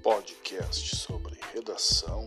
Podcast sobre redação.